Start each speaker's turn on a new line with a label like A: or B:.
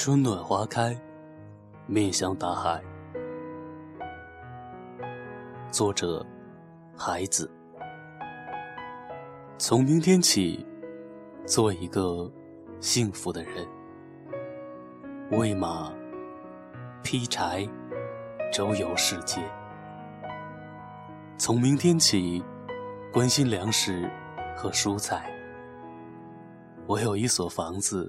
A: 春暖花开，面向大海。作者：孩子。从明天起，做一个幸福的人。喂马，劈柴，周游世界。从明天起，关心粮食和蔬菜。我有一所房子。